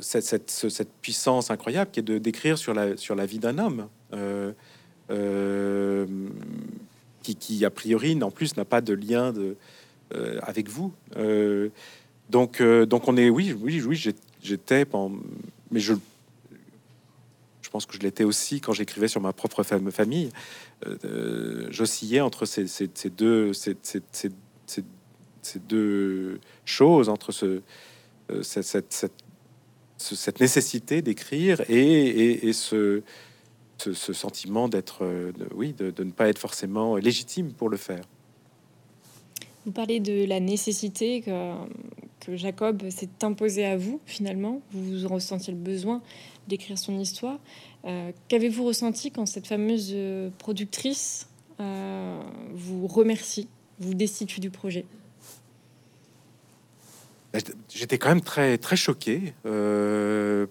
cette, cette, puissance incroyable qui est de d'écrire sur la, sur la vie d'un homme qui, qui, a priori, en plus, n'a pas de lien de, avec vous. donc, donc, on est, oui, oui, oui, j'étais, mais je pense que je l'étais aussi quand j'écrivais sur ma propre famille. Euh, J'oscillais entre ces, deux, choses, entre ce, euh, cette, cette, nécessité d'écrire et, ce, ce, sentiment d'être, euh, oui, de, de ne pas être forcément légitime pour le faire. Vous parlez de la nécessité que, que Jacob s'est imposé à vous, finalement. Vous ressentiez le besoin d'écrire son histoire. Euh, Qu'avez-vous ressenti quand cette fameuse euh, productrice euh, vous remercie, vous destitue du projet? J'étais quand même très très choqué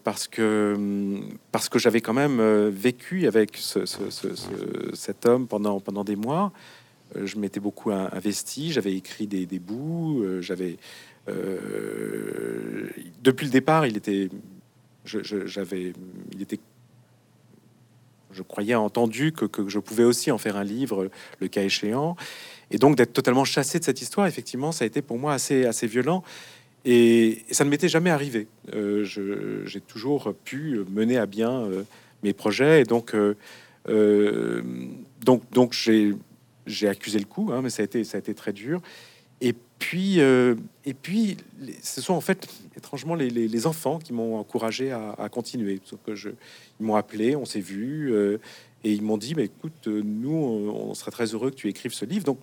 parce que parce que j'avais quand même vécu avec ce, ce, ce, cet homme pendant pendant des mois. Je m'étais beaucoup investi, j'avais écrit des, des bouts, j'avais depuis le départ, il était j'avais, il était, je croyais entendu que, je pouvais aussi en faire un livre, le cas échéant, et donc d'être totalement chassé de cette histoire. Effectivement, ça a été pour moi assez, assez violent. Et, ça ne m'était jamais arrivé. Euh, j'ai toujours pu mener à bien euh, mes projets, et donc, euh, euh donc, donc j'ai accusé le coup, hein, mais ça a été, ça a été très dur. Puis, euh, et puis, ce sont en fait étrangement les, les, les enfants qui m'ont encouragé à, à, continuer. Que je, ils m'ont appelé, on s'est vu, euh, et ils m'ont dit "Mais écoute, nous, on serait très heureux que tu écrives ce livre." Donc,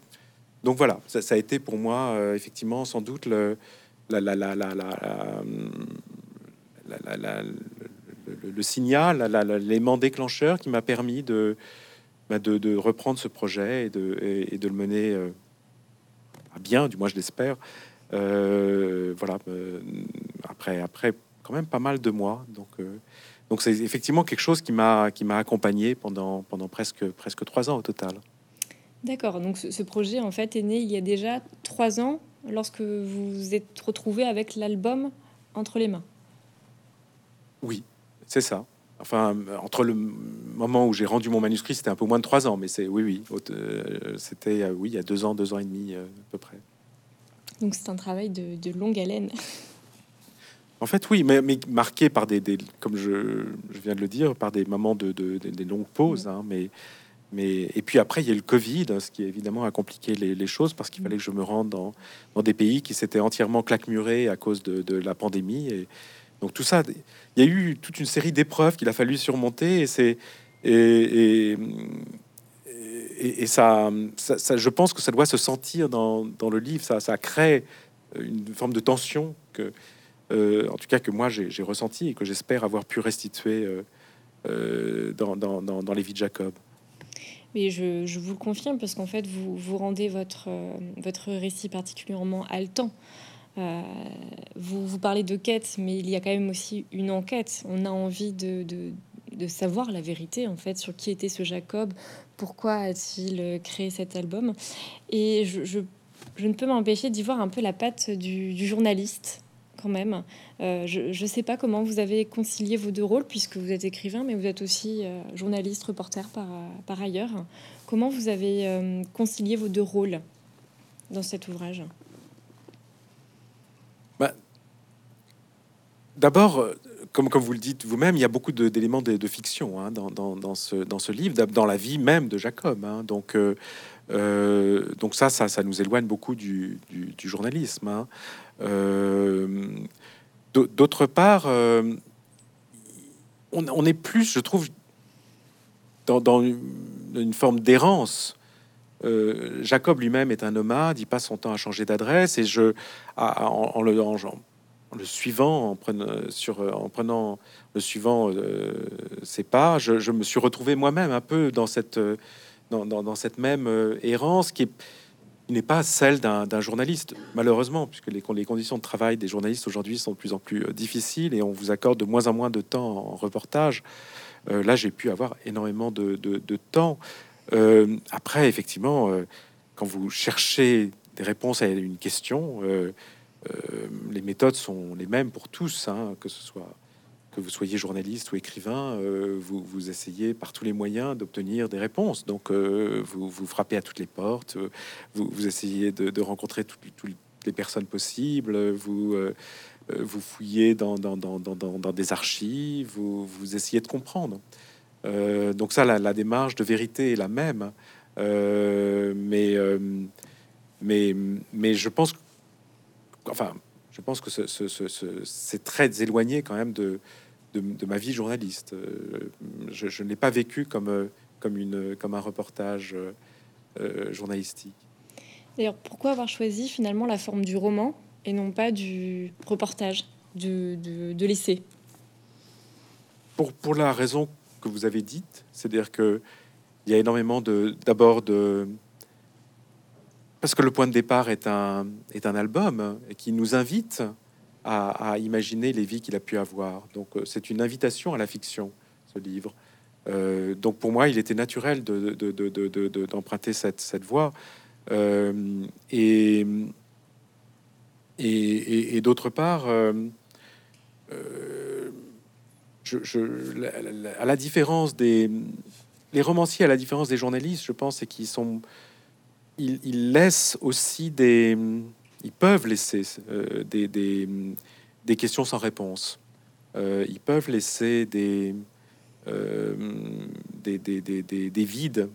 donc voilà, ça, ça a été pour moi euh, effectivement sans doute le, la, la, la, le, le, signal, l'élément déclencheur qui m'a permis de, bah, de, de, reprendre ce projet et de, et, et de le mener euh, bien, du moins je l'espère. Euh, voilà. Euh, après, après, quand même pas mal de mois. Donc, euh, donc c'est effectivement quelque chose qui m'a qui m'a accompagné pendant pendant presque presque trois ans au total. D'accord. Donc ce, ce, projet en fait est né il y a déjà trois ans lorsque vous vous êtes retrouvé avec l'album entre les mains? Oui, c'est ça. Enfin, entre le moment où j'ai rendu mon manuscrit, c'était un peu moins de trois ans, mais c'est oui, oui, euh, c'était euh, oui, il y a deux ans, deux ans et demi euh, à peu près. Donc c'est un travail de, de, longue haleine. En fait, oui, mais, mais marqué par des, des comme je, je, viens de le dire, par des moments de, de, de des longues pauses, mmh. hein, mais mais et puis après il y a eu le Covid, ce qui évidemment a compliqué les, les choses parce qu'il fallait que je me rende dans, dans des pays qui s'étaient entièrement claquemurés à cause de, de la pandémie et donc tout ça, il y a eu toute une série d'épreuves qu'il a fallu surmonter et c'est et, et, ça, je pense que ça doit se sentir dans, dans le livre. Ça, ça crée une forme de tension que, euh, en tout cas, que moi j'ai ressenti et que j'espère avoir pu restituer euh, euh, dans, dans, dans, dans, les vies de Jacob. Mais je, je vous le confirme parce qu'en fait, vous, vous rendez votre, votre récit particulièrement haletant. Euh, vous, parlez de quête, mais il y a quand même aussi une enquête. On a envie de, savoir la vérité, en fait, sur qui était ce Jacob, pourquoi a-t-il créé cet album. Et je, ne peux m'empêcher d'y voir un peu la patte du, journaliste, quand même. Euh, je ne sais pas comment vous avez concilié vos deux rôles, puisque vous êtes écrivain, mais vous êtes aussi euh, journaliste, reporter par, ailleurs. Comment vous avez euh, concilié vos deux rôles dans cet ouvrage? D'abord, euh, comme, vous le dites vous-même, il y a beaucoup d'éléments de, fiction hein, dans, ce, livre, dans la vie même de Jacob. Hein. Donc, euh, euh, ça, ça, nous éloigne beaucoup du, journalisme. Hein. D'autre part, on, est plus, je trouve, dans, une, forme d'errance Jacob lui-même est un nomade, il passe son temps à changer d'adresse et je, en, le suivant, en prenant, le suivant ses pas, je, me suis retrouvé moi-même un peu dans cette, cette même errance qui est n'est pas celle d'un journaliste, malheureusement, puisque les, conditions de travail des journalistes aujourd'hui sont de plus en plus euh, difficiles et on vous accorde de moins en moins de temps en reportage. Euh, là, j'ai pu avoir énormément de, temps. Euh, après, effectivement, quand vous cherchez des réponses à une question, les méthodes sont les mêmes pour tous, hein, que ce soit que vous soyez journaliste ou écrivain, euh, vous, essayez par tous les moyens d'obtenir des réponses. Donc, euh, vous, frappez à toutes les portes, euh, vous, essayez de, rencontrer toutes, les personnes possibles, vous, vous fouillez dans, des archives, vous, essayez de comprendre. donc ça, la, démarche de vérité est la même. mais, mais, mais je pense, enfin, je pense que c'est très éloigné quand même de, de, ma vie journaliste. Euh, je, ne l'ai pas vécu comme, euh, comme, une, comme un reportage euh, journalistique. D'ailleurs, pourquoi avoir choisi finalement la forme du roman et non pas du reportage, de, de, l'essai? Pour, pour la raison que vous avez dite, c'est-à-dire que il y a énormément de d'abord de parce que le point de départ est un est un album et qui nous invite à, imaginer les vies qu'il a pu avoir. Donc euh, c'est une invitation à la fiction, ce livre. Euh, donc pour moi, il était naturel d'emprunter de, cette, cette, voie. Euh, et, et, d'autre part, à la différence des les romanciers, à la différence des journalistes, je pense, c'est qu'ils sont, ils, laissent aussi des, ils peuvent laisser euh, des, des, questions sans réponse. Euh, ils peuvent laisser des, euh, des, des, vides.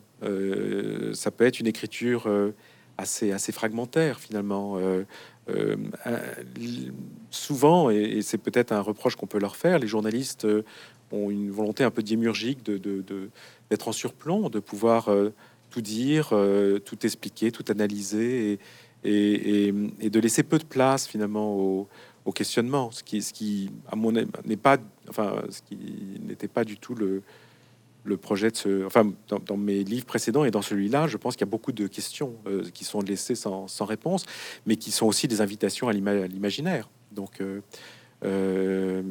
ça peut être une écriture assez, assez fragmentaire finalement. souvent, et, c'est peut-être un reproche qu'on peut leur faire, les journalistes ont une volonté un peu démurgique de, d'être en surplomb, de pouvoir tout dire, tout expliquer, tout analyser. Et, de laisser peu de place finalement au, questionnement, ce qui, ce qui à mon n'est n'était pas du tout le, projet de ce, enfin, dans, mes livres précédents et dans celui-là, je pense qu'il y a beaucoup de questions euh, qui sont laissées sans, réponse, mais qui sont aussi des invitations à l'imaginaire. Donc, euh, euh,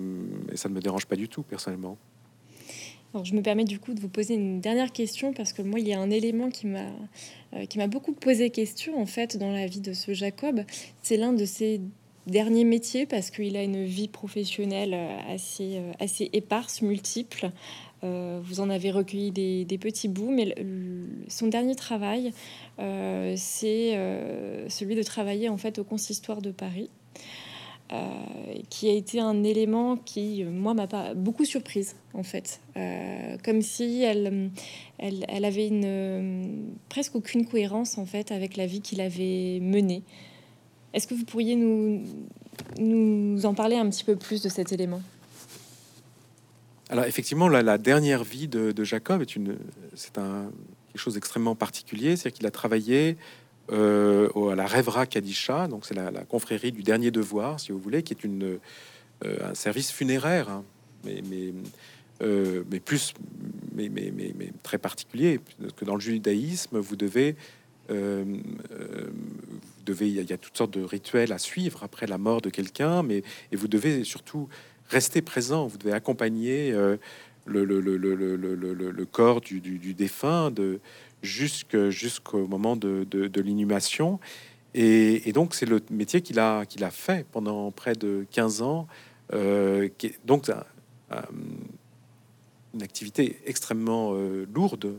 ça ne me dérange pas du tout personnellement. Alors, je me permets du coup de vous poser une dernière question parce que moi, il y a un élément qui m'a euh, qui m'a beaucoup posé question en fait dans la vie de ce Jacob. C'est l'un de ses derniers métiers parce qu'il a une vie professionnelle euh, assez euh, assez éparse, multiple. vous en avez recueilli des, des petits bouts, mais son dernier travail, c'est celui de travailler en fait au consistoire de Paris. Euh, qui a été un élément qui, moi, m'a beaucoup surprise, en fait. Euh, comme si elle, elle, avait une, presque aucune cohérence, en fait, avec la vie qu'il avait menée. Est-ce que vous pourriez nous, nous en parler un petit peu plus de cet élément? Alors, effectivement, la, dernière vie de, Jacob est une, c'est un, quelque chose d'extrêmement particulier. C'est-à-dire qu'il a travaillé euh, à la Rêvera Kadisha, donc c'est la, confrérie du dernier devoir, si vous voulez, qui est euh, un service funéraire, hein. mais, euh, mais, plus, mais, mais, mais, très particulier, que dans le judaïsme, vous devez, vous devez, il y, a toutes sortes de rituels à suivre après la mort de quelqu'un, mais et vous devez surtout rester présent, vous devez accompagner le, le, le, le, corps du, du, défunt jusqu'au moment de, l'inhumation. Et, donc, c'est le métier qu'il a, qu'il a fait pendant près de 15 ans. Euh, qui donc une activité extrêmement euh, lourde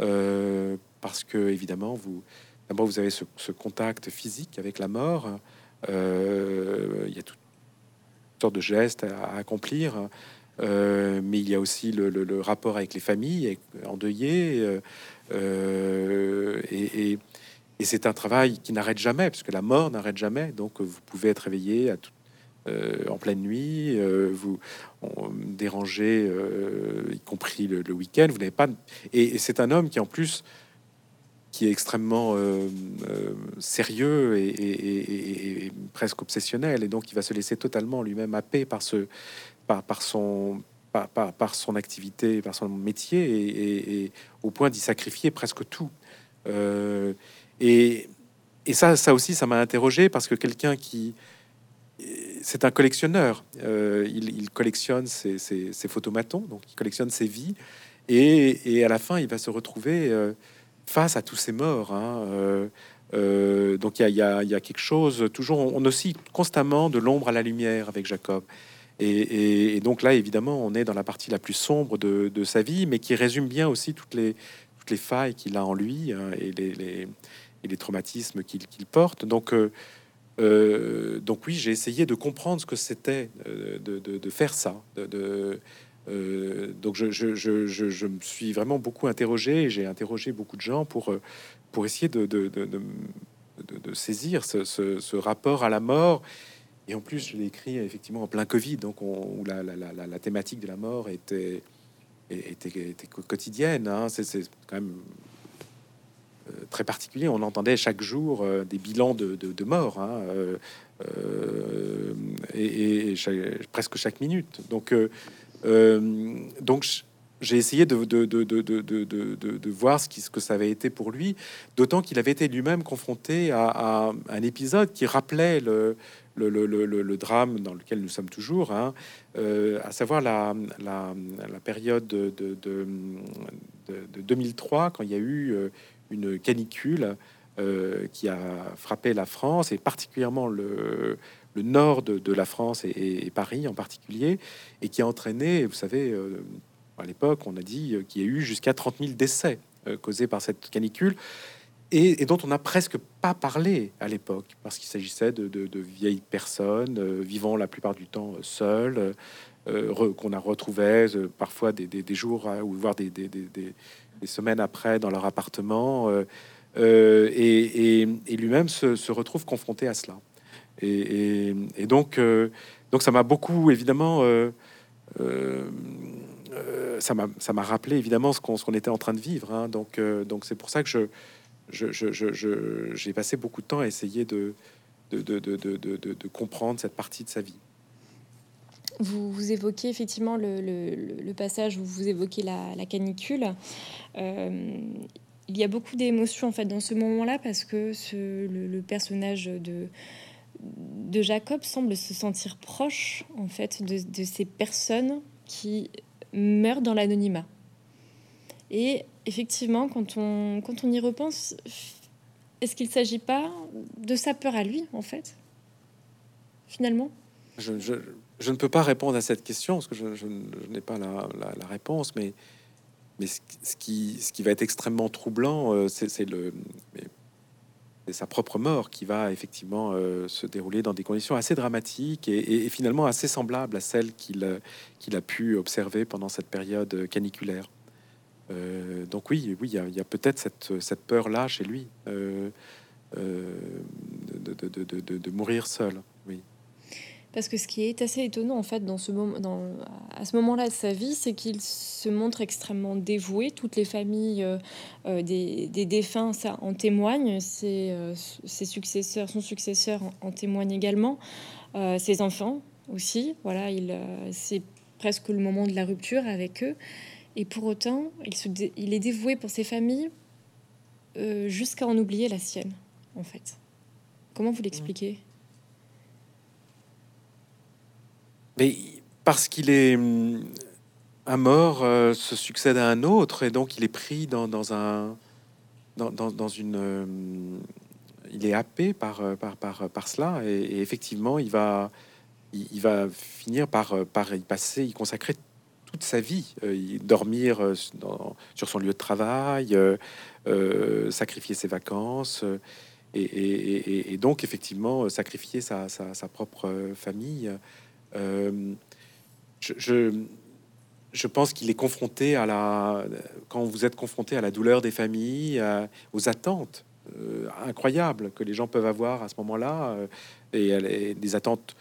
euh, parce que, évidemment, vous, d'abord, vous avez ce, contact physique avec la mort. il y a toutes sortes de gestes à, accomplir. mais il y a aussi le, rapport avec les familles endeuillées, euh, et, c'est un travail qui n'arrête jamais, parce que la mort n'arrête jamais. Donc vous pouvez être réveillé euh, en pleine nuit, euh, vous dérangez, y compris le, week-end. Vous n'avez pas. Et, c'est un homme qui en plus qui est extrêmement euh, euh, sérieux et, presque obsessionnel, et donc il va se laisser totalement lui-même happer par ce, par son, par, par, son activité, par son métier, et, au point d'y sacrifier presque tout. Euh, et, ça, ça aussi, ça m'a interrogé parce que quelqu'un qui c'est un collectionneur. il, collectionne ses, ses, photomatons, donc il collectionne ses vies. Et, à la fin, il va se retrouver face à tous ces morts. Hein, euh, euh, donc il y, a, quelque chose, toujours, on oscille constamment de l'ombre à la lumière avec Jacob. Et, donc là, évidemment, on est dans la partie la plus sombre de, sa vie, mais qui résume bien aussi toutes les, failles qu'il a en lui hein, et, les, traumatismes qu'il porte. Donc, euh, donc oui, j'ai essayé de comprendre ce que c'était de, faire ça, euh, donc je, me suis vraiment beaucoup interrogé, j'ai interrogé beaucoup de gens pour, euh, pour essayer de, saisir ce, rapport à la mort. Et en plus, je l'ai écrit effectivement en plein Covid, donc où la, thématique de la mort était, était, était quotidienne. Hein. C'est quand même euh, très particulier. On entendait chaque jour des bilans de, de, morts, hein, et, presque chaque minute. Donc euh, donc, j'ai essayé de, de, de, de, voir ce, qui, ce que ça avait été pour lui, d'autant qu'il avait été lui-même confronté à, un épisode qui rappelait le, le, drame dans lequel nous sommes toujours, hein, euh, à savoir la, période de, 2003, quand il y a eu euh, une canicule qui a frappé la France, et particulièrement le, nord de, la France et, Paris en particulier, et qui a entraîné, vous savez, euh, à l'époque, on a dit euh, qu'il y a eu jusqu'à 30 000 décès euh, causés par cette canicule, et, dont on n'a presque pas parlé à l'époque, parce qu'il s'agissait de, vieilles personnes vivant la plupart du temps seules, qu'on a retrouvé parfois des, jours ou voire des, semaines après dans leur appartement. et, lui-même se, retrouve confronté à cela. Et, donc, euh, donc ça m'a beaucoup, évidemment, euh, euh, ça m'a rappelé évidemment ce qu'on était en train de vivre. Hein. Donc, donc c'est pour ça que je j'ai je, passé beaucoup de temps à essayer de de, de, de, comprendre cette partie de sa vie. Vous, vous évoquez effectivement le, le, passage où vous évoquez la, canicule. il y a beaucoup d'émotions en fait dans ce moment-là parce que ce, le, personnage de, de Jacob semble se sentir proche en fait de, ces personnes qui meurent dans l'anonymat. Et effectivement, quand on, quand on y repense, est-ce qu'il ne s'agit pas de sa peur à lui, en fait, finalement? Je, ne peux pas répondre à cette question, parce que je, n'ai pas la, réponse, mais, ce, qui, va être extrêmement troublant, euh, c'est sa propre mort qui va effectivement euh, se dérouler dans des conditions assez dramatiques et, finalement assez semblables à celles euh, qu'il a pu observer pendant cette période caniculaire. Euh, donc oui, oui, il y a, peut-être cette, cette peur-là chez lui de, de, mourir seul. Oui. Parce que ce qui est assez étonnant en fait dans ce moment, à ce moment-là de sa vie, c'est qu'il se montre extrêmement dévoué. Toutes les familles euh, euh, des, défunts, ça en témoigne. Ses, euh, ses, successeurs, son successeur en, témoigne également. ses enfants aussi. Voilà, il, c'est presque le moment de la rupture avec eux. Et pour autant, il, se il est dévoué pour ses familles jusqu'à en oublier la sienne, en fait. Comment vous l'expliquez? Mais parce qu'il est un mort euh, se succède à un autre et donc il est pris dans, dans un dans, dans, une hum, il est happé par euh, par, par, par cela et, effectivement il va il, va finir par par y passer y consacrer sa vie euh, dormir sur son lieu de travail sacrifier ses vacances et, donc effectivement sacrifier sa, sa, propre famille euh, je, je, pense qu'il est confronté à la. Quand vous êtes confronté à la douleur des familles, aux attentes euh, incroyables que les gens peuvent avoir à ce moment-là, euh, et, des attentes.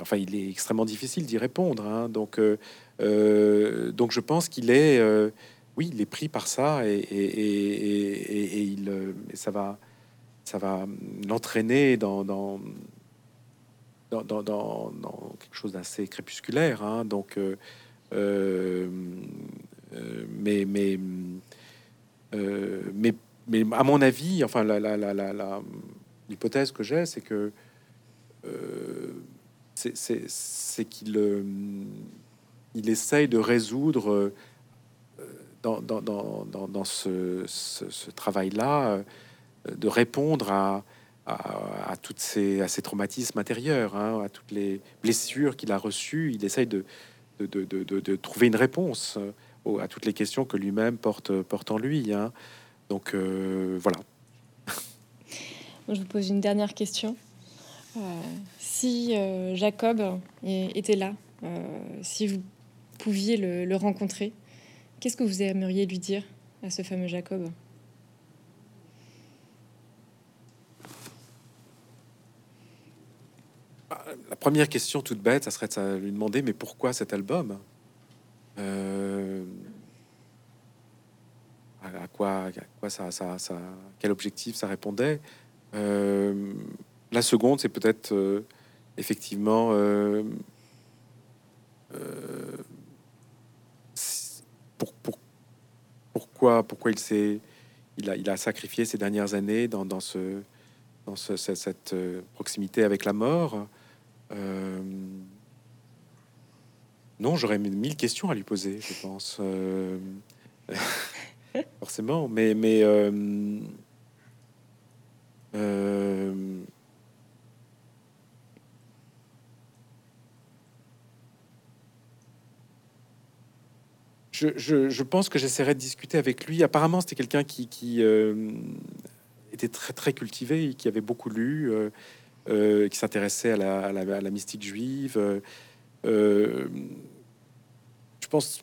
Enfin, il est extrêmement difficile d'y répondre. Hein. donc, donc, je pense qu'il est oui, il est pris par ça et, et, il, ça va, ça va l'entraîner dans, dans, dans, quelque chose d'assez crépusculaire. Hein. donc, mais, mais, mais, mais, à mon avis, enfin, l'hypothèse que j'ai, c'est que c'est qu'il il essaye de résoudre dans, dans, ce, travail-là, euh, de répondre à, à, toutes ces, traumatismes intérieurs, hein, à toutes les blessures qu'il a reçues. Il essaye de, trouver une réponse euh, à toutes les questions que lui-même porte, en lui. Hein. Donc euh, voilà. Je vous pose une dernière question. Si Jacob était là, si vous pouviez le, rencontrer, Qu'est-ce que vous aimeriez lui dire à ce fameux Jacob? La première question toute bête, ça serait de lui demander mais pourquoi cet album? Euh, à, quoi, ça, ça, quel objectif ça répondait? Euh, La seconde, c'est peut-être euh, effectivement pour, pourquoi, pourquoi il s'est, il a, il a sacrifié ces dernières années dans, dans ce, dans ce, cette, euh, proximité avec la mort. Euh, non, j'aurais mille questions à lui poser, je pense. Euh, forcément, mais mais je, pense que j'essaierai de discuter avec lui. Apparemment, c'était quelqu'un qui, euh, était très très cultivé, qui avait beaucoup lu, euh, euh, qui s'intéressait à la, mystique juive. je pense,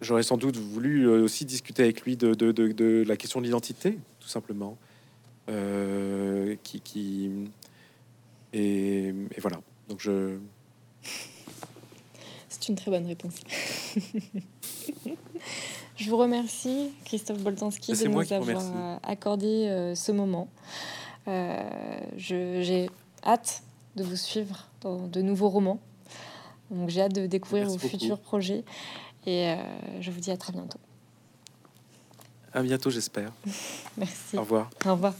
j'aurais sans doute voulu aussi discuter avec lui de, la question de l'identité, tout simplement. et, et voilà. Donc je c'est une très bonne réponse. je vous remercie, Christophe Boltanski, de nous avoir accordé euh, ce moment. Euh, j'ai hâte de vous suivre dans de nouveaux romans. Donc j'ai hâte de découvrir vos futurs projets. Et euh, je vous dis à très bientôt. À bientôt, j'espère. Merci. Au revoir. Au revoir.